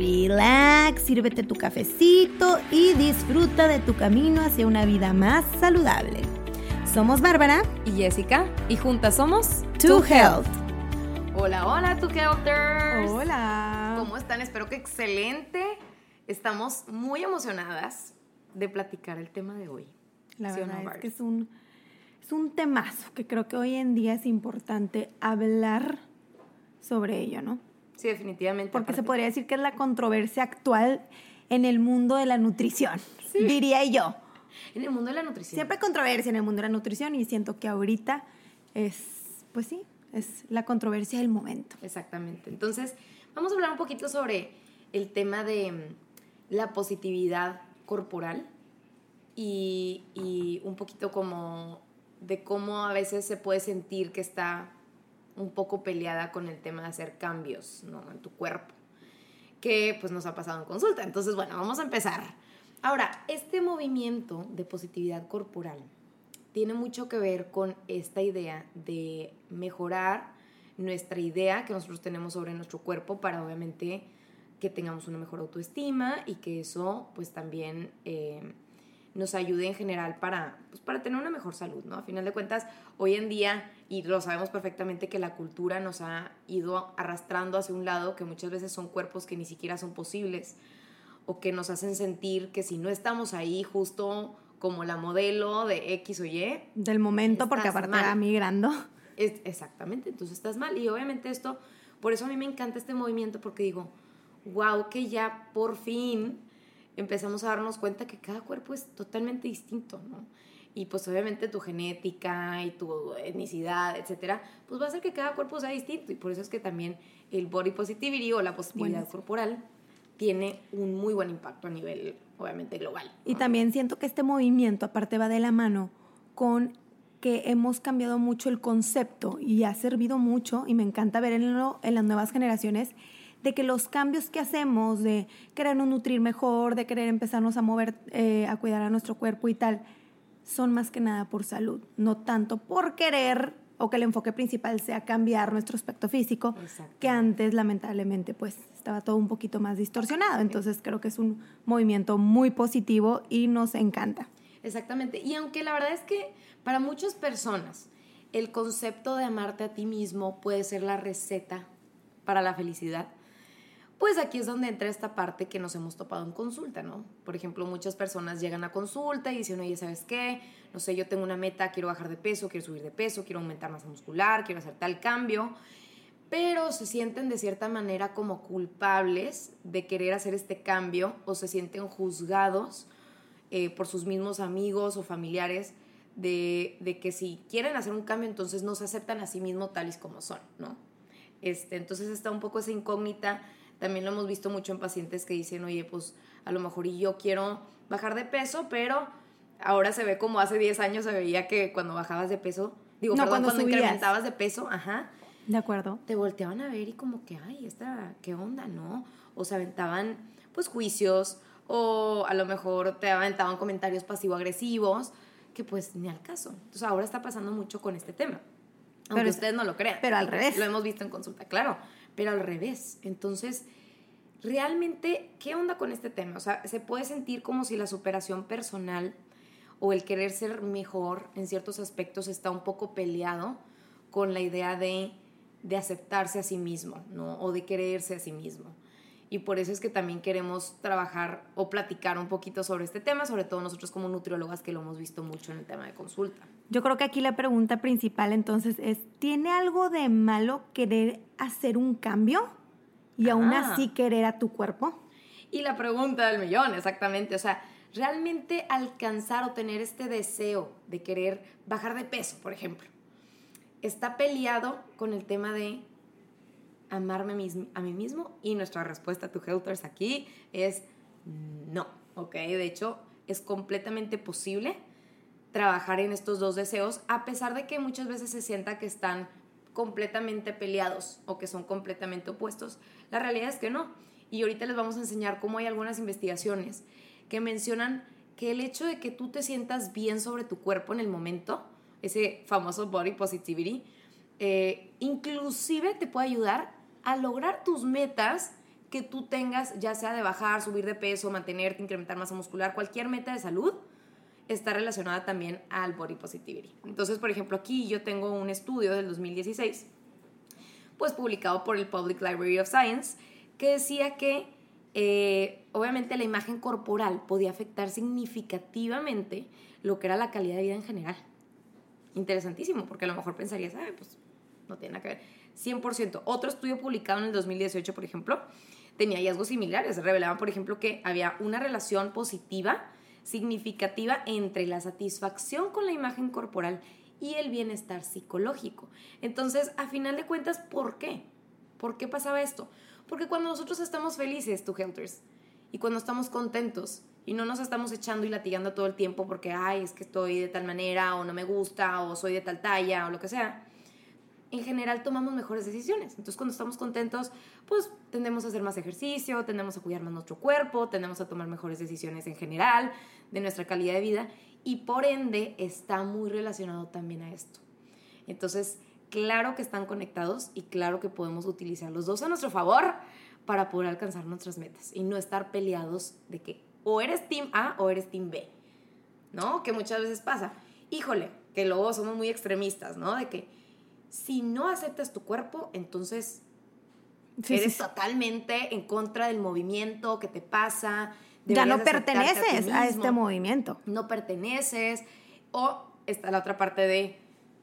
relax, sírvete tu cafecito y disfruta de tu camino hacia una vida más saludable. Somos Bárbara y Jessica y juntas somos To Health. Hola, hola, To Healthers. Hola. ¿Cómo están? Espero que excelente. Estamos muy emocionadas de platicar el tema de hoy. La verdad es que es un, es un temazo que creo que hoy en día es importante hablar sobre ello, ¿no? Sí, definitivamente. Porque se podría decir que es la controversia actual en el mundo de la nutrición, diría yo. En el mundo de la nutrición. Siempre hay controversia en el mundo de la nutrición y siento que ahorita es, pues sí, es la controversia del momento. Exactamente. Entonces, vamos a hablar un poquito sobre el tema de mm, la positividad corporal y, y un poquito como de cómo a veces se puede sentir que está un poco peleada con el tema de hacer cambios ¿no? en tu cuerpo, que pues nos ha pasado en consulta. Entonces, bueno, vamos a empezar. Ahora, este movimiento de positividad corporal tiene mucho que ver con esta idea de mejorar nuestra idea que nosotros tenemos sobre nuestro cuerpo para obviamente que tengamos una mejor autoestima y que eso pues también eh, nos ayude en general para, pues, para tener una mejor salud, ¿no? A final de cuentas, hoy en día, y lo sabemos perfectamente, que la cultura nos ha ido arrastrando hacia un lado, que muchas veces son cuerpos que ni siquiera son posibles, o que nos hacen sentir que si no estamos ahí justo como la modelo de X o Y. Del momento, porque aparte va migrando. Es, exactamente, entonces estás mal. Y obviamente esto, por eso a mí me encanta este movimiento, porque digo, wow, que ya por fin empezamos a darnos cuenta que cada cuerpo es totalmente distinto, ¿no? Y pues obviamente tu genética y tu etnicidad, etcétera, pues va a hacer que cada cuerpo sea distinto. Y por eso es que también el body positivity o la positividad corporal tiene un muy buen impacto a nivel, obviamente, global. Y también siento que este movimiento, aparte, va de la mano con que hemos cambiado mucho el concepto y ha servido mucho, y me encanta ver en, en las nuevas generaciones, de que los cambios que hacemos, de querernos nutrir mejor, de querer empezarnos a mover, eh, a cuidar a nuestro cuerpo y tal, son más que nada por salud, no tanto por querer o que el enfoque principal sea cambiar nuestro aspecto físico, que antes lamentablemente pues estaba todo un poquito más distorsionado. Entonces creo que es un movimiento muy positivo y nos encanta. Exactamente. Y aunque la verdad es que para muchas personas el concepto de amarte a ti mismo puede ser la receta para la felicidad, pues aquí es donde entra esta parte que nos hemos topado en consulta, ¿no? Por ejemplo, muchas personas llegan a consulta y dicen, oye, ¿sabes qué? No sé, yo tengo una meta, quiero bajar de peso, quiero subir de peso, quiero aumentar masa muscular, quiero hacer tal cambio, pero se sienten de cierta manera como culpables de querer hacer este cambio o se sienten juzgados eh, por sus mismos amigos o familiares de, que si quieren hacer un cambio, entonces no se aceptan a sí mismos tales como son, ¿no? Este, entonces está un poco esa incógnita también lo hemos visto mucho en pacientes que dicen, oye, pues a lo mejor y yo quiero bajar de peso, pero ahora se ve como hace 10 años se veía que cuando bajabas de peso, digo, no, cuando, incrementabas de peso, ajá. De acuerdo. Te volteaban a ver y como que, ay, esta, ¿qué onda, no? O se aventaban, pues, juicios, o a lo mejor te aventaban comentarios pasivo-agresivos, que pues ni al caso. Entonces ahora está pasando mucho con este tema. Aunque pero, ustedes no lo crean. Pero al revés. Lo hemos visto en consulta, claro pero al revés. Entonces, realmente, ¿qué onda con este tema? O sea, se puede sentir como si la superación personal o el querer ser mejor en ciertos aspectos está un poco peleado con la idea de, de aceptarse a sí mismo, ¿no? O de quererse a sí mismo. Y por eso es que también queremos trabajar o platicar un poquito sobre este tema, sobre todo nosotros como nutriólogas que lo hemos visto mucho en el tema de consulta. Yo creo que aquí la pregunta principal entonces es, ¿tiene algo de malo querer hacer un cambio y aún ah. así querer a tu cuerpo? Y la pregunta del millón, exactamente. O sea, realmente alcanzar o tener este deseo de querer bajar de peso, por ejemplo, está peleado con el tema de amarme a mí mismo y nuestra respuesta a tu Helters aquí es No, ¿ok? De hecho, es completamente posible trabajar en estos dos deseos, a pesar de que muchas veces se sienta que están completamente peleados o que son completamente opuestos. La realidad es que no. Y ahorita les vamos a enseñar cómo hay algunas investigaciones que mencionan que el hecho de que tú te sientas bien sobre tu cuerpo en el momento, ese famoso body positivity, eh, inclusive te puede ayudar a lograr tus metas que tú tengas, ya sea de bajar, subir de peso, mantenerte, incrementar masa muscular, cualquier meta de salud, está relacionada también al body positivity. Entonces, por ejemplo, aquí yo tengo un estudio del 2016, pues publicado por el Public Library of Science, que decía que eh, obviamente la imagen corporal podía afectar significativamente lo que era la calidad de vida en general. Interesantísimo, porque a lo mejor pensarías, ah, pues no tiene nada que ver. 100%. Otro estudio publicado en el 2018, por ejemplo, tenía hallazgos similares. Revelaban, por ejemplo, que había una relación positiva significativa entre la satisfacción con la imagen corporal y el bienestar psicológico. Entonces, a final de cuentas, ¿por qué? ¿Por qué pasaba esto? Porque cuando nosotros estamos felices, tú helters, y cuando estamos contentos y no nos estamos echando y latigando todo el tiempo porque, ay, es que estoy de tal manera o no me gusta o soy de tal talla o lo que sea, en general tomamos mejores decisiones. Entonces, cuando estamos contentos, pues tendemos a hacer más ejercicio, tendemos a cuidar más nuestro cuerpo, tendemos a tomar mejores decisiones en general de nuestra calidad de vida y por ende está muy relacionado también a esto. Entonces, claro que están conectados y claro que podemos utilizar los dos a nuestro favor para poder alcanzar nuestras metas y no estar peleados de que o eres team A o eres team B, ¿no? Que muchas veces pasa. Híjole, que luego somos muy extremistas, ¿no? De que si no aceptas tu cuerpo, entonces eres totalmente en contra del movimiento que te pasa. Ya no perteneces a, este movimiento. No perteneces. O está la otra parte de,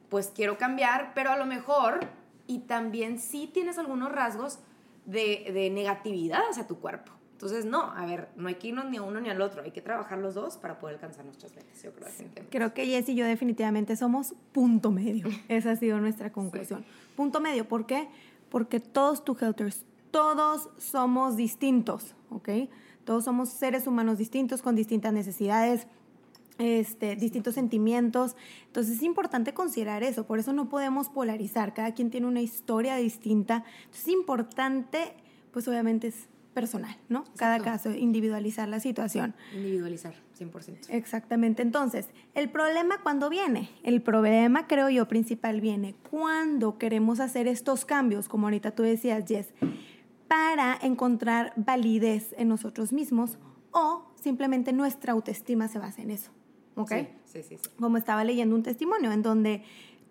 pues quiero cambiar, pero a lo mejor, y también sí tienes algunos rasgos de, de negatividad hacia tu cuerpo. Entonces, no, a ver, no hay que irnos ni a uno ni al otro, hay que trabajar los dos para poder alcanzar nuestras metas, yo creo. Creo que Jess y yo definitivamente somos punto medio. Esa ha sido nuestra conclusión. Punto medio, ¿por qué? Porque todos helters, todos somos distintos, ¿ok? Todos somos seres humanos distintos con distintas necesidades, este, distintos sentimientos. Entonces es importante considerar eso, por eso no podemos polarizar, cada quien tiene una historia distinta. Entonces es importante, pues obviamente es personal, ¿no? Cada caso, individualizar la situación. Individualizar, 100%. Exactamente. Entonces, el problema cuando viene, el problema creo yo principal viene cuando queremos hacer estos cambios, como ahorita tú decías, Jess, para encontrar validez en nosotros mismos o simplemente nuestra autoestima se basa en eso. ¿Ok? Sí, sí, sí. Como estaba leyendo un testimonio en donde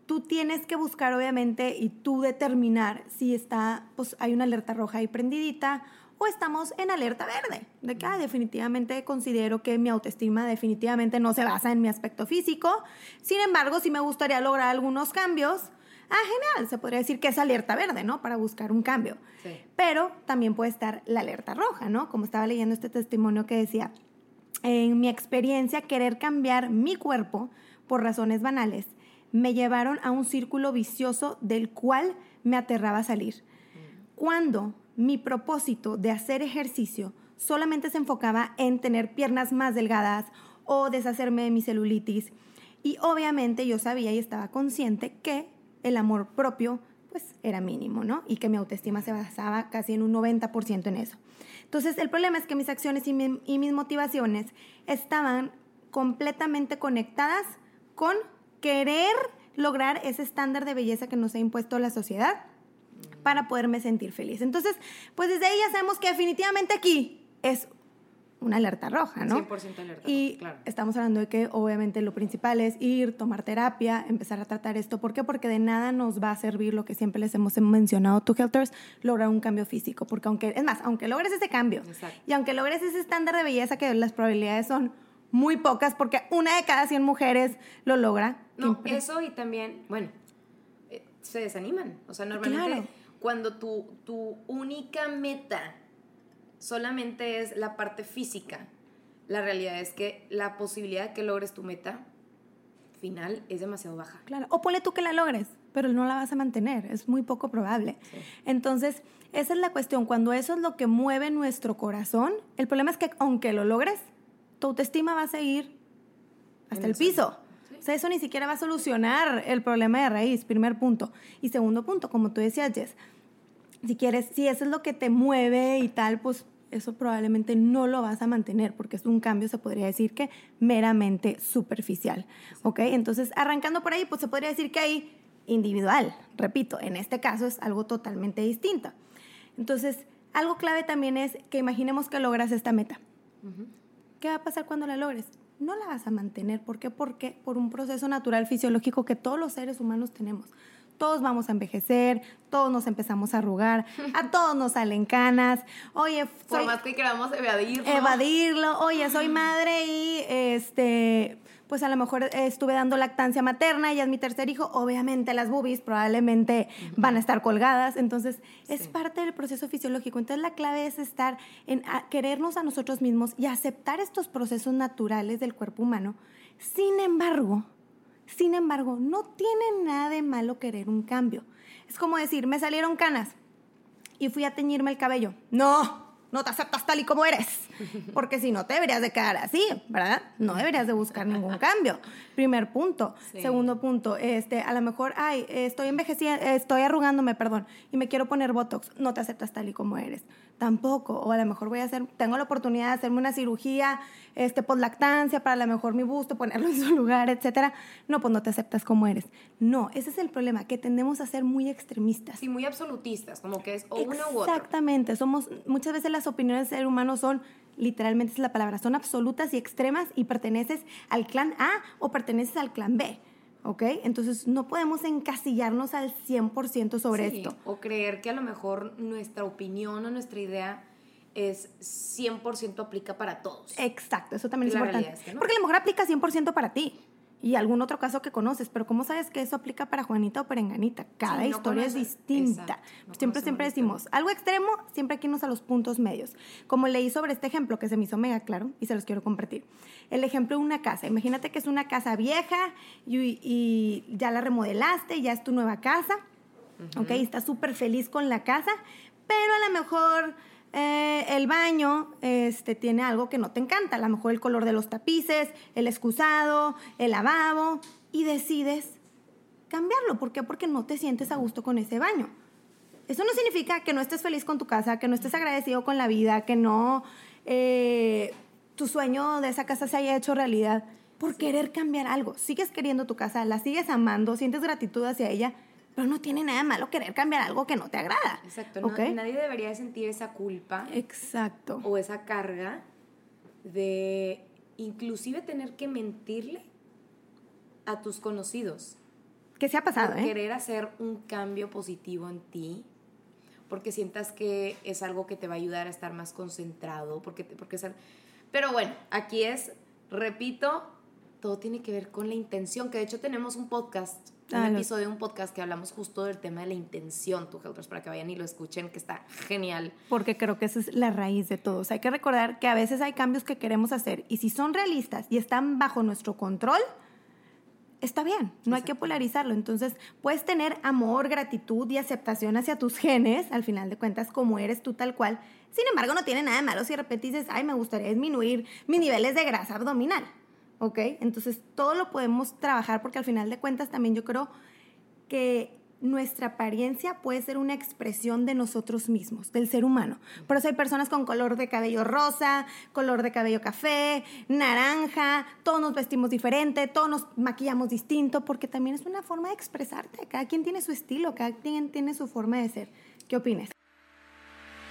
tú tienes que buscar obviamente y tú determinar si está, pues hay una alerta roja ahí prendidita o estamos en alerta verde, de que definitivamente considero que mi autoestima definitivamente no se basa en mi aspecto físico, sin embargo, si me gustaría lograr algunos cambios, ah, genial, se podría decir que es alerta verde, ¿no? Para buscar un cambio. Pero también puede estar la alerta roja, ¿no? Como estaba leyendo este testimonio que decía, en mi experiencia, querer cambiar mi cuerpo por razones banales me llevaron a un círculo vicioso del cual me aterraba salir. Mm. Cuando mi propósito de hacer ejercicio solamente se enfocaba en tener piernas más delgadas o deshacerme de mi celulitis. Y obviamente yo sabía y estaba consciente que el amor propio pues era mínimo, ¿no? Y que mi autoestima se basaba casi en un 90% en eso. Entonces el problema es que mis acciones y, y mis motivaciones estaban completamente conectadas con querer lograr ese estándar de belleza que nos ha impuesto la sociedad para poderme sentir feliz. Entonces, pues desde ahí ya sabemos que definitivamente aquí es una alerta roja, ¿no? 100% alerta y claro. estamos hablando de que obviamente lo principal es ir, tomar terapia, empezar a tratar esto. ¿Por qué? Porque de nada nos va a servir lo que siempre les hemos mencionado, tu Helters, lograr un cambio físico. Porque aunque, es más, aunque logres ese cambio y aunque logres ese estándar de belleza que las probabilidades son muy pocas porque una de cada 100 mujeres lo logra. No, eso y también, bueno, se desaniman. O sea, normalmente cuando tu, tu única meta solamente es la parte física, la realidad es que la posibilidad de que logres tu meta final es demasiado baja. Claro, o ponle tú que la logres, pero no la vas a mantener, es muy poco probable. Entonces, esa es la cuestión, cuando eso es lo que mueve nuestro corazón, el problema es que aunque lo logres, tu autoestima va a seguir hasta el piso. Sea, eso ni siquiera va a solucionar el problema de raíz, primer punto. Y segundo punto, como tú decías, Jess, si quieres, si eso es lo que te mueve y tal, pues eso probablemente no lo vas a mantener porque es un cambio, se podría decir que meramente superficial. ¿Ok? Entonces, arrancando por ahí, pues se podría decir que hay individual. Repito, en este caso es algo totalmente distinto. Entonces, algo clave también es que imaginemos que logras esta meta. ¿Qué va a pasar cuando la logres? No la vas a mantener. ¿Por qué? Porque por un proceso natural fisiológico que todos los seres humanos tenemos todos vamos a envejecer, todos nos empezamos a arrugar, a todos nos salen canas. Oye, por más que queramos evadirlo. Evadirlo. Oye, soy madre y este pues a lo mejor estuve dando lactancia materna, y es mi tercer hijo, obviamente las boobies probablemente van a estar colgadas, entonces es parte del proceso fisiológico. Entonces la clave es estar en querernos a nosotros mismos y aceptar estos procesos naturales del cuerpo humano. Sin embargo, sin embargo, no tiene nada de malo querer un cambio. Es como decir, me salieron canas y fui a teñirme el cabello. No, no te aceptas tal y como eres. Porque si no, te deberías de quedar así, ¿verdad? No deberías de buscar ningún cambio. Primer punto. Segundo punto, este, a lo mejor, ay, estoy envejeciendo, estoy arrugándome, perdón, y me quiero poner Botox. No te aceptas tal y como eres tampoco. O a lo mejor voy a hacer, tengo la oportunidad de hacerme una cirugía este, por lactancia para a lo mejor mi busto, ponerlo en su lugar, etcétera. No, pues no te aceptas como eres. No, ese es el problema, que tendemos a ser muy extremistas. Sí, muy absolutistas, como que es o una u otra. Exactamente, somos, muchas veces las opiniones del ser humano son literalmente es la palabra, son absolutas y extremas y perteneces al clan A o perteneces al clan B. ¿ok? Entonces no podemos encasillarnos al 100% sobre esto. O creer que a lo mejor nuestra opinión o nuestra idea es 100% aplica para todos. Exacto, eso también es importante. Porque a lo mejor aplica 100% para ti y algún otro caso que conoces, pero ¿cómo sabes que eso aplica para Juanita o Perenganita? Cada historia es distinta. siempre, siempre decimos, algo extremo, siempre aquí nos a los puntos medios. Como leí sobre este ejemplo que se me hizo mega claro y se los quiero compartir. El ejemplo de una casa. Imagínate que es una casa vieja y, ya la remodelaste, ya es tu nueva casa, ¿ok? Estás súper feliz con la casa, pero a lo mejor eh, el baño este, tiene algo que no te encanta, a lo mejor el color de los tapices, el excusado, el lavabo, y decides cambiarlo. ¿Por qué? Porque no te sientes a gusto con ese baño. Eso no significa que no estés feliz con tu casa, que no estés agradecido con la vida, que no eh, tu sueño de esa casa se haya hecho realidad por querer cambiar algo. Sigues queriendo tu casa, la sigues amando, sientes gratitud hacia ella, pero no tiene nada malo querer cambiar algo que no te agrada. Exacto. nadie debería sentir esa culpa. Exacto. O esa carga de inclusive tener que mentirle a tus conocidos. ¿Qué se ha pasado? Por eh? Querer hacer un cambio positivo en ti, porque sientas que es algo que te va a ayudar a estar más concentrado, porque, porque Pero bueno, aquí es, repito, todo tiene que ver con la intención, que de hecho tenemos un podcast un ah, episodio de un podcast que hablamos justo del tema de la intención, tu Helpers, para que vayan y lo escuchen, que está genial. Porque creo que esa es la raíz de todo. hay que recordar que a veces hay cambios que queremos hacer y si son realistas y están bajo nuestro control, está bien, no hay que polarizarlo. Entonces, puedes tener amor, gratitud y aceptación hacia tus genes, al final de cuentas, como eres tú tal cual. Sin embargo, no tiene nada de malo si de repente dices, ay, me gustaría disminuir mis niveles de grasa abdominal. ¿Ok? Entonces todo lo podemos trabajar porque al final de cuentas también yo creo que nuestra apariencia puede ser una expresión de nosotros mismos, del ser humano. Por eso hay personas con color de cabello rosa, color de cabello café, naranja, todos nos vestimos diferente, todos nos maquillamos distinto, porque también es una forma de expresarte. Cada quien tiene su estilo, cada quien tiene su forma de ser. ¿Qué opinas?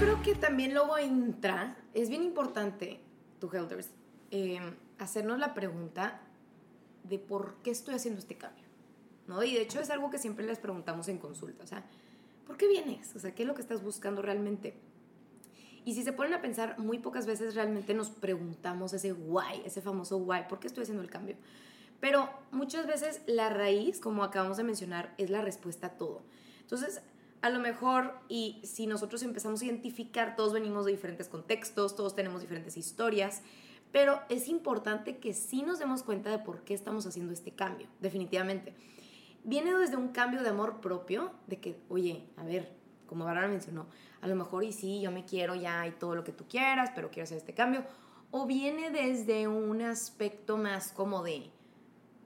creo que también luego entra, es bien importante, tu Helders, em, hacernos la pregunta de por qué estoy haciendo este cambio. ¿no? Y de hecho es algo que siempre les preguntamos en consulta, o sea, ¿por qué vienes? O sea, ¿qué es lo que estás buscando realmente? Y si se ponen a pensar, muy pocas veces realmente nos preguntamos ese why, ese famoso why, ¿por qué estoy haciendo el cambio? Pero muchas veces la raíz, como acabamos de mencionar, es la respuesta a todo. Entonces, a lo mejor, y si nosotros empezamos a identificar, todos venimos de diferentes contextos, todos tenemos diferentes historias, pero es importante que sí nos demos cuenta de por qué estamos haciendo este cambio, definitivamente. Viene desde un cambio de amor propio, de que, oye, a ver, como Bárbara mencionó, a lo mejor y sí, yo me quiero ya y todo lo que tú quieras, pero quiero hacer este cambio. O viene desde un aspecto más como de,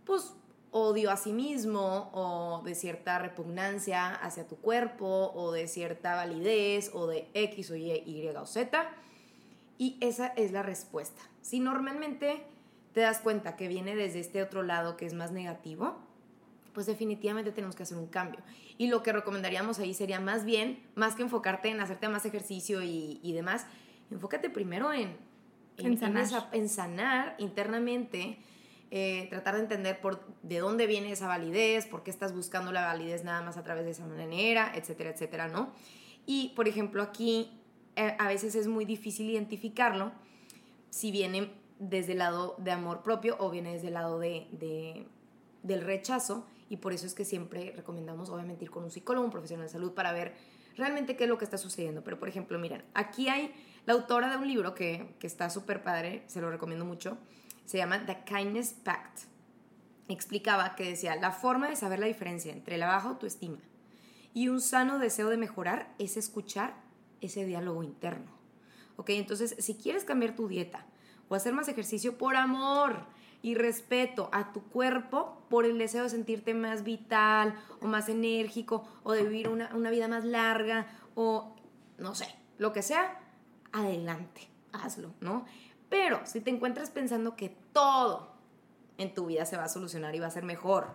pues, odio a sí mismo o de cierta repugnancia hacia tu cuerpo o de cierta validez o de X o Y, Y o Z. Y esa es la respuesta. Si normalmente te das cuenta que viene desde este otro lado que es más negativo, pues definitivamente tenemos que hacer un cambio. Y lo que recomendaríamos ahí sería más bien, más que enfocarte en hacerte más ejercicio y, demás, enfócate primero en, en, sanar. internamente, eh, tratar de entender por, de dónde viene esa validez, por qué estás buscando la validez nada más a través de esa manera, etcétera, etcétera, ¿no? Y, por ejemplo, aquí eh, a veces es muy difícil identificarlo si viene desde el lado de amor propio o viene desde el lado de, del rechazo y por eso es que siempre recomendamos obviamente ir con un psicólogo, un profesional de salud para ver realmente qué es lo que está sucediendo. Pero por ejemplo, miren, aquí hay la autora de un libro que, que está súper padre, se lo recomiendo mucho, se llama The Kindness Pact. Explicaba que decía, la forma de saber la diferencia entre la baja autoestima y un sano deseo de mejorar es escuchar ese diálogo interno. ¿Ok? Entonces, si quieres cambiar tu dieta o hacer más ejercicio por amor, y respeto a tu cuerpo por el deseo de sentirte más vital o más enérgico o de vivir una, vida más larga o no sé, lo que sea, adelante, hazlo, ¿no? Pero si te encuentras pensando que todo en tu vida se va a solucionar y va a ser mejor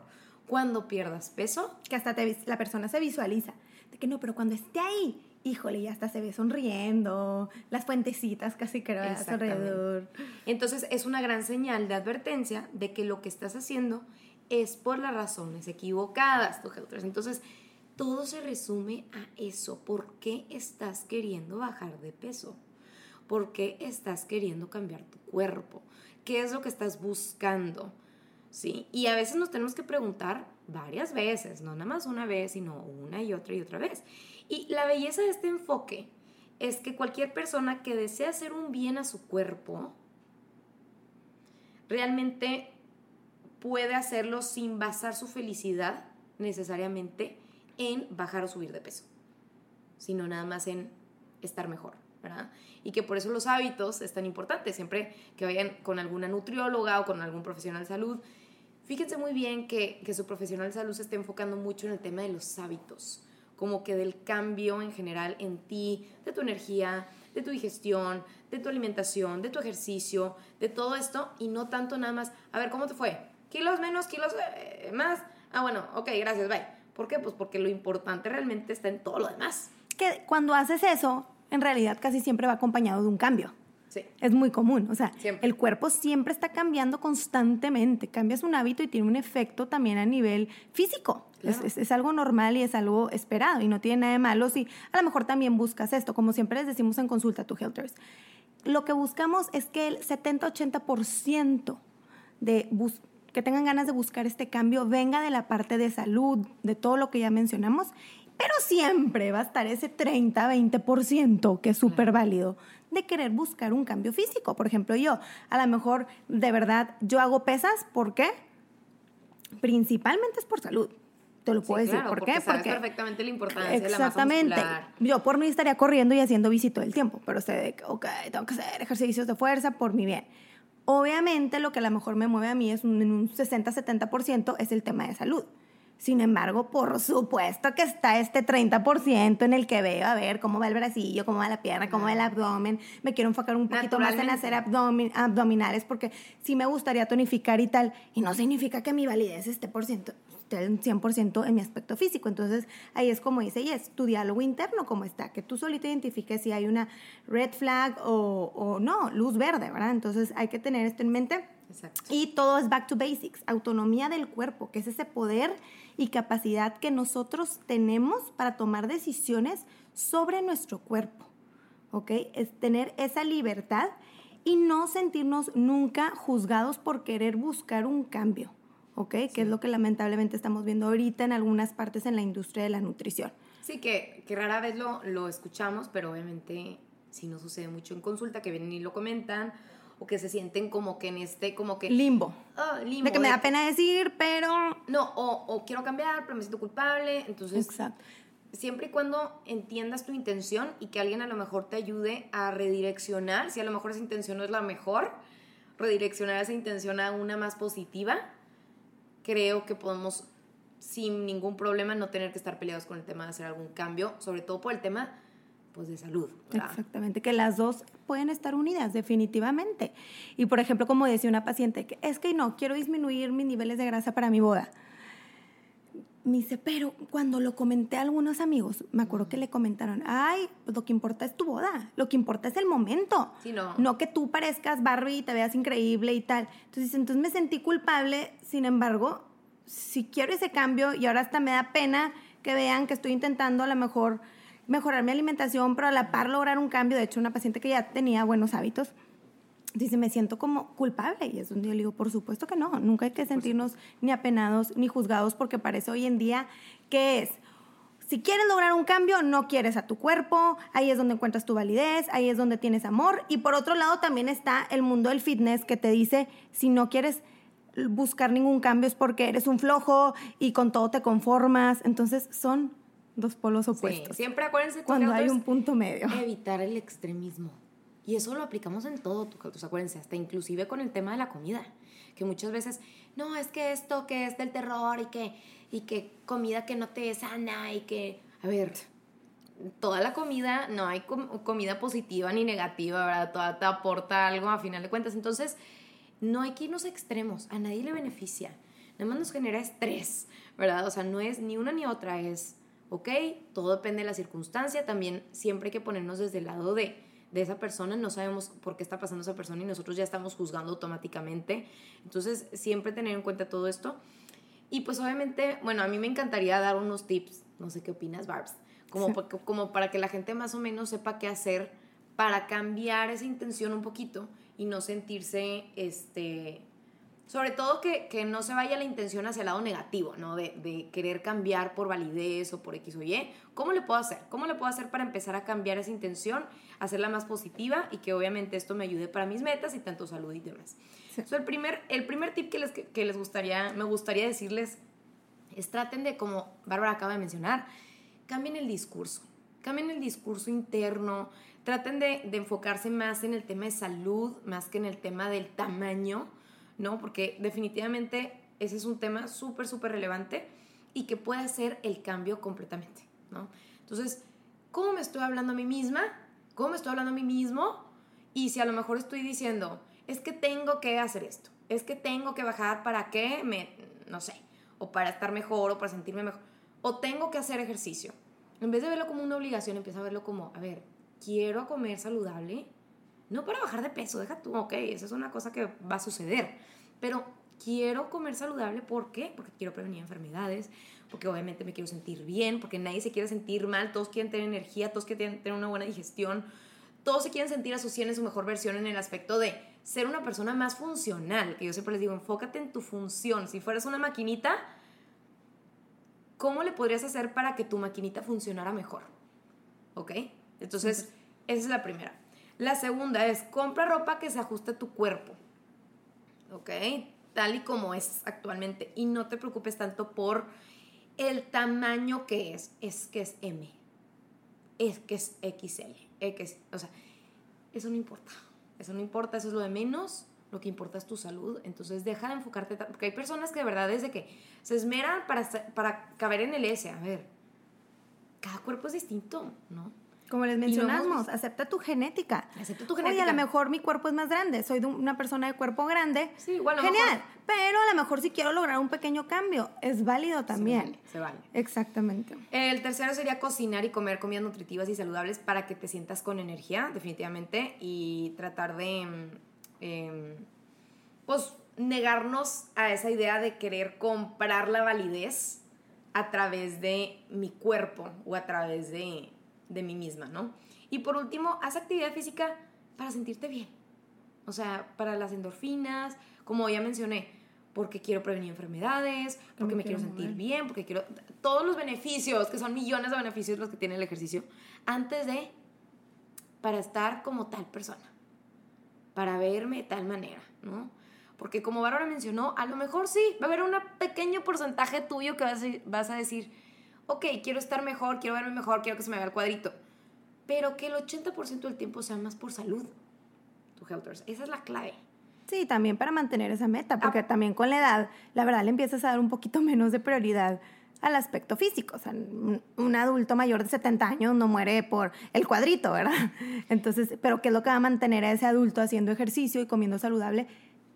cuando pierdas peso, que hasta la persona se visualiza, de que no, pero cuando esté ahí, híjole, ya hasta se ve sonriendo, las fuentecitas casi que a su alrededor. Entonces es una gran señal de advertencia de que lo que estás haciendo es por las razones equivocadas, Entonces, todo se resume a eso. ¿Por qué estás queriendo bajar de peso? ¿Por qué estás queriendo cambiar tu cuerpo? ¿Qué es lo que estás buscando? ¿Sí? Y a veces nos tenemos que preguntar varias veces, no nada más una vez, sino una y otra y otra vez. Y la belleza de este enfoque es que cualquier persona que desea hacer un bien a su cuerpo, realmente puede hacerlo sin basar su felicidad necesariamente en bajar o subir de peso, sino nada más en estar mejor, ¿verdad? Y que por eso los hábitos es tan importante, siempre que vayan con alguna nutrióloga o con algún profesional de salud, fíjense muy bien que, que su profesional de salud se esté enfocando mucho en el tema de los hábitos, como que del cambio en general en ti, de tu energía, de tu digestión, de tu alimentación, de tu ejercicio, de todo esto y no tanto nada más, a ver, ¿cómo te fue? Kilos menos, kilos eh, más. Ah, bueno, ok, gracias, bye. ¿Por qué? Pues porque lo importante realmente está en todo lo demás. Que cuando haces eso, en realidad casi siempre va acompañado de un cambio. Sí. Es muy común. O sea, el cuerpo siempre está cambiando constantemente. Cambias un hábito y tiene un efecto también a nivel físico. Es, algo normal y es algo esperado y no tiene nada de malo si a lo mejor también buscas esto, como siempre les decimos en consulta a Helters. Lo que buscamos es que el 70-80% de que tengan ganas de buscar este cambio venga de la parte de salud, de todo lo que ya mencionamos, pero siempre va a estar ese 30-20% que es súper válido de querer buscar un cambio físico. Por ejemplo, yo, a lo mejor, de verdad, yo hago pesas, ¿por qué? Principalmente es por salud te lo puedo decir. ¿Por qué? Porque perfectamente la importancia exactamente. de la masa Yo por mí estaría corriendo y haciendo bici todo el tiempo, pero usted, ok, tengo que hacer ejercicios de fuerza por mi bien. Obviamente lo que a lo mejor me mueve a mí es un, un 60-70% es el tema de salud. Sin embargo, por supuesto que está este 30% en el que veo a ver cómo va el bracillo, cómo va la pierna, cómo va el abdomen. Me quiero enfocar un poquito más en hacer abdominales porque sí me gustaría tonificar y tal. Y no significa que mi validez esté por ciento, esté 100% en mi aspecto físico. Entonces, ahí es como dice, y es tu diálogo interno, como está, que tú solito identifiques si hay una red flag o, o no, luz verde, ¿verdad? Entonces, hay que tener esto en mente Exacto. Y todo es back to basics, autonomía del cuerpo, que es ese poder y capacidad que nosotros tenemos para tomar decisiones sobre nuestro cuerpo. ¿Ok? Es tener esa libertad y no sentirnos nunca juzgados por querer buscar un cambio. ¿Ok? Que es lo que lamentablemente estamos viendo ahorita en algunas partes en la industria de la nutrición. Sí, que, que rara vez lo, lo escuchamos, pero obviamente sí nos sucede mucho en consulta, que vienen y lo comentan, o que se sienten como que en este, como que... Limbo. ah, limbo, De que me da pena decir, pero... No, o, o quiero cambiar, pero me siento culpable. Entonces, Exacto. siempre y cuando entiendas tu intención y que alguien a lo mejor te ayude a redireccionar, si a lo mejor esa intención no es la mejor, redireccionar esa intención a una más positiva, creo que podemos sin ningún problema no tener que estar peleados con el tema de hacer algún cambio, sobre todo por el tema pues de salud, ¿verdad? Exactamente, que las dos pueden estar unidas, definitivamente. Y por ejemplo, como decía una paciente, que es que no, quiero disminuir mis niveles de grasa para mi boda. Me dice, pero cuando lo comenté a algunos amigos, me acuerdo que le comentaron, ay, pues lo que importa es tu boda, lo que importa es el momento. Sí, no. No que tú parezcas Barbie y te veas increíble y tal. Entonces, entonces me sentí culpable, sin embargo, si quiero ese cambio y ahora hasta me da pena que vean que estoy intentando a lo mejor mejorar mi alimentación, pero a la par lograr un cambio. De hecho, una paciente que ya tenía buenos hábitos, dice, me siento como culpable. Y es donde yo le digo, por supuesto que no, nunca hay que sentirnos ni apenados ni juzgados porque parece hoy en día que es, si quieres lograr un cambio, no quieres a tu cuerpo, ahí es donde encuentras tu validez, ahí es donde tienes amor. Y por otro lado también está el mundo del fitness que te dice, si no quieres buscar ningún cambio es porque eres un flojo y con todo te conformas. Entonces son dos polos opuestos. Sí, siempre acuérdense cuando hay un punto medio. Evitar el extremismo. Y eso lo aplicamos en todo, tus acuérdense, hasta inclusive con el tema de la comida. Que muchas veces, no, es que esto que es del terror y que, y que comida que no te sana y que, a ver, toda la comida, no hay com comida positiva ni negativa, ¿verdad? Toda te aporta algo a final de cuentas. Entonces, no hay que irnos a extremos, a nadie le beneficia. Nada más nos genera estrés, ¿verdad? O sea, no es ni una ni otra, es, ok, todo depende de la circunstancia. También siempre hay que ponernos desde el lado de, de esa persona, no sabemos por qué está pasando esa persona y nosotros ya estamos juzgando automáticamente. Entonces, siempre tener en cuenta todo esto. Y pues obviamente, bueno, a mí me encantaría dar unos tips, no sé qué opinas, Barbs, como, Sí. pa- como para que la gente más o menos sepa qué hacer para cambiar esa intención un poquito y no sentirse, este, sobre todo que, que no se vaya la intención hacia el lado negativo, ¿no? De, de querer cambiar por validez o por X o Y. ¿Cómo le puedo hacer? ¿Cómo le puedo hacer para empezar a cambiar esa intención, hacerla más positiva y que obviamente esto me ayude para mis metas y tanto salud y demás? Sí. So, el, primer, el primer tip que les, que les gustaría, me gustaría decirles es traten de, como Bárbara acaba de mencionar, cambien el discurso, cambien el discurso interno, traten de, de enfocarse más en el tema de salud, más que en el tema del tamaño, ¿no? Porque definitivamente ese es un tema súper, súper relevante y que puede hacer el cambio completamente, ¿no? Entonces, ¿cómo me estoy hablando a mí misma? ¿Cómo me estoy hablando a mí mismo? Y si a lo mejor estoy diciendo, es que tengo que hacer esto, es que tengo que bajar para que me, no sé, o para estar mejor o para sentirme mejor, o tengo que hacer ejercicio. En vez de verlo como una obligación, empieza a verlo como, a ver, quiero comer saludable, no para bajar de peso, deja tú, ok, esa es una cosa que va a suceder, pero quiero comer saludable, ¿por qué? Porque quiero prevenir enfermedades, porque obviamente me quiero sentir bien, porque nadie se quiere sentir mal, todos quieren tener energía, todos quieren tener una buena digestión, todos se quieren sentir a su 100 en su mejor versión en el aspecto de ser una persona más funcional, que yo siempre les digo, enfócate en tu función, si fueras una maquinita, ¿cómo le podrías hacer para que tu maquinita funcionara mejor? ¿Ok? Entonces, esa es la primera. La segunda es, compra ropa que se ajuste a tu cuerpo. ¿Ok? Tal y como es actualmente. Y no te preocupes tanto por el tamaño que es. Es que es M. Es que es XL. X, o sea, eso no importa. Eso no importa, eso es lo de menos. Lo que importa es tu salud. Entonces deja de enfocarte. Porque hay personas que de verdad desde que se esmeran para, para caber en el S. A ver, cada cuerpo es distinto, ¿no? Como les mencionamos, acepta tu genética. Acepta tu Oye, genética. a lo mejor mi cuerpo es más grande, soy de una persona de cuerpo grande. Sí, igual lo Genial, mejor- pero a lo mejor si quiero lograr un pequeño cambio, es válido también. Se vale, se vale. Exactamente. El tercero sería cocinar y comer comidas nutritivas y saludables para que te sientas con energía, definitivamente, y tratar de, mm, em, pues, negarnos a esa idea de querer comprar la validez a través de mi cuerpo o a través de, de mí misma, ¿no? Y por último, haz actividad física para sentirte bien. O sea, para las endorfinas, como ya mencioné, porque quiero prevenir enfermedades, porque me quiero sentir bien, porque quiero todos los beneficios, que son millones de beneficios los que tiene el ejercicio, antes de para estar como tal persona, para verme de tal manera, ¿no? Porque como Bárbara mencionó, a lo mejor sí, va a haber un pequeño porcentaje tuyo que vas a, vas a decir, ok, quiero estar mejor, quiero verme mejor, quiero que se me vea el cuadrito, pero que el 80% del tiempo sea más por salud, tu Helters. Esa es la clave. Sí, también para mantener esa meta, porque también con la edad, la verdad, le empiezas a dar un poquito menos de prioridad al aspecto físico. O sea, un, adulto mayor de 70 años no muere por el cuadrito, ¿verdad? Entonces, pero ¿qué es lo que va a mantener a ese adulto haciendo ejercicio y comiendo saludable?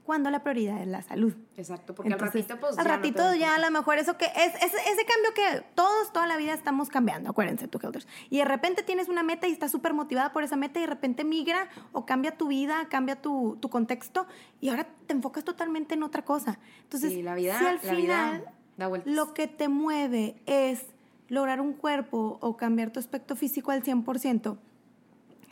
Cuando la prioridad es la salud. Exacto, porque al ratito pues Al ratito ya a lo mejor eso que es, ese cambio que todos toda la vida estamos cambiando, acuérdense tú, Helders. Y de repente tienes una meta y estás súper motivada por esa meta y de repente migra o cambia tu vida, cambia tu, tu contexto y ahora te enfocas totalmente en otra cosa. Entonces, la vida, si al la final da lo que te mueve es lograr un cuerpo o cambiar tu aspecto físico al 100%,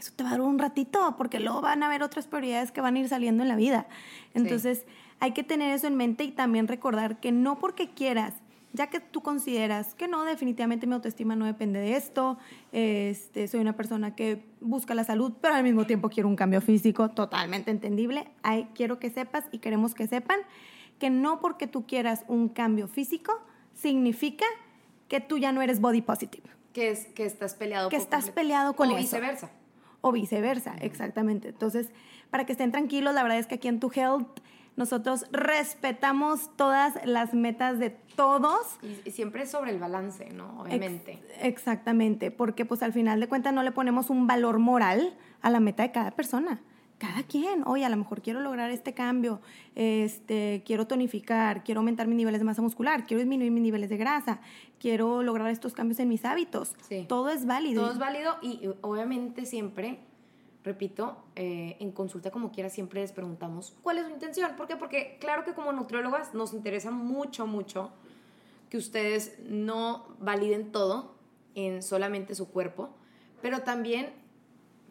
eso te va a dar un ratito, porque luego van a haber otras prioridades que van a ir saliendo en la vida. Entonces, hay que tener eso en mente y también recordar que no porque quieras, ya que tú consideras que no, definitivamente mi autoestima no depende de esto, este, soy una persona que busca la salud, pero al mismo tiempo quiero un cambio físico totalmente entendible, hay, quiero que sepas y queremos que sepan que no porque tú quieras un cambio físico significa que tú ya no eres body positive. Que, es, que estás peleado Que estás peleado con o viceversa o viceversa, exactamente. Entonces, para que estén tranquilos, la verdad es que aquí en Tu Health nosotros respetamos todas las metas de todos. Y siempre sobre el balance, ¿no? Obviamente. exactamente, porque pues al final de cuentas no le ponemos un valor moral a la meta de cada persona. Cada quien, oye, a lo mejor quiero lograr este cambio, este, quiero tonificar, quiero aumentar mis niveles de masa muscular, quiero disminuir mis niveles de grasa, quiero lograr estos cambios en mis hábitos. Todo es válido. Todo es válido y obviamente siempre, repito, eh, en consulta como quiera siempre les preguntamos cuál es su intención. ¿Por qué? Porque claro que como nutriólogas nos interesa mucho, mucho que ustedes no validen todo en solamente su cuerpo, pero también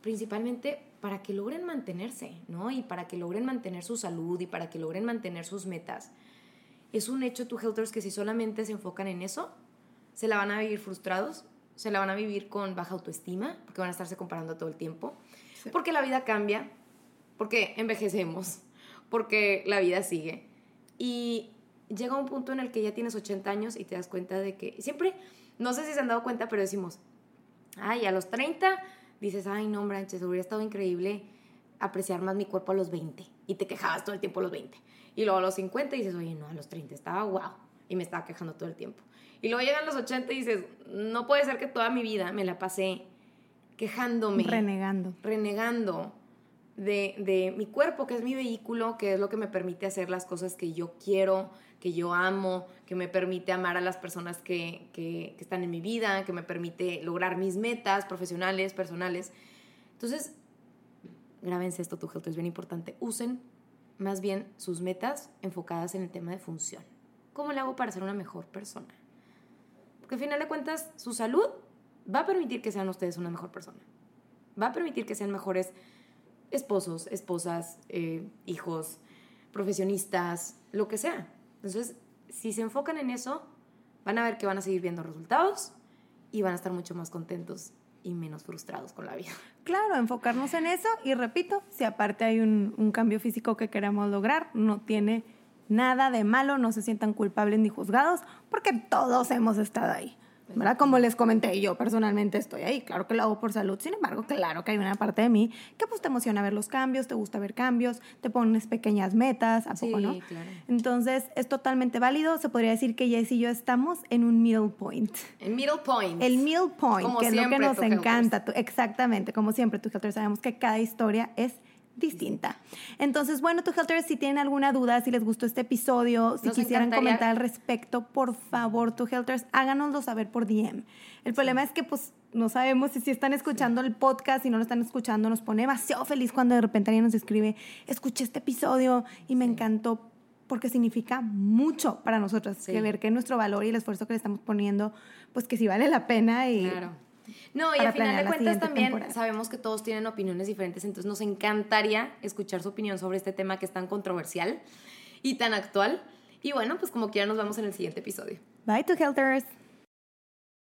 principalmente para que logren mantenerse, ¿no? Y para que logren mantener su salud y para que logren mantener sus metas. Es un hecho, tu Helters, que si solamente se enfocan en eso, se la van a vivir frustrados, se la van a vivir con baja autoestima, porque van a estarse comparando todo el tiempo, porque la vida cambia, porque envejecemos, porque la vida sigue. Y llega un punto en el que ya tienes 80 años y te das cuenta de que siempre, no sé si se han dado cuenta, pero decimos, ay, a los 30 dices, ay, no, branches, hubiera estado increíble apreciar más mi cuerpo a los 20 y te quejabas todo el tiempo a los 20. Y luego a los 50 dices, oye, no, a los 30 estaba wow y me estaba quejando todo el tiempo. Y luego llegan los 80 y dices, no puede ser que toda mi vida me la pasé quejándome. Renegando. Renegando de, de, mi cuerpo, que es mi vehículo, que es lo que me permite hacer las cosas que yo quiero, que yo amo, que me permite amar a las personas que, que, están en mi vida, que me permite lograr mis metas profesionales, personales. Entonces, grábense esto, tu es bien importante. Usen más bien sus metas enfocadas en el tema de función. ¿Cómo le hago para ser una mejor persona? Porque al final de cuentas, su salud va a permitir que sean ustedes una mejor persona. Va a permitir que sean mejores esposos, esposas, eh, hijos, profesionistas, lo que sea. Entonces, si se enfocan en eso, van a ver que van a seguir viendo resultados y van a estar mucho más contentos y menos frustrados con la vida. Claro, enfocarnos en eso y repito, si aparte hay un, un cambio físico que queremos lograr, no tiene nada de malo, no se sientan culpables ni juzgados, porque todos hemos estado ahí. ¿Verdad? Como les comenté, yo personalmente estoy ahí, claro que lo hago por salud, sin embargo, claro que hay una parte de mí que pues te emociona ver los cambios, te gusta ver cambios, te pones pequeñas metas, ¿a poco no? Claro. Entonces, es totalmente válido, se podría decir que Jess y yo estamos en un middle point. El middle point. El middle point, que es lo que nos encanta, exactamente, como siempre, tú sabemos que cada historia es distinta. Entonces, bueno, tu Helters, si tienen alguna duda, si les gustó este episodio, si quisieran comentar al respecto, por favor, tu Helters, háganoslo saber por DM. El problema es que, pues, no sabemos si, si están escuchando el podcast, si no lo están escuchando, nos pone demasiado feliz cuando de repente alguien nos escribe, escuché este episodio y me encantó porque significa mucho para nosotros, que ver que nuestro valor y el esfuerzo que le estamos poniendo, pues que sí vale la pena y... Claro. No, y al final de cuentas también sabemos que todos tienen opiniones diferentes, entonces nos encantaría escuchar su opinión sobre este tema que es tan controversial y tan actual. Y bueno, pues como quiera nos vemos en el siguiente episodio. Bye to Helters.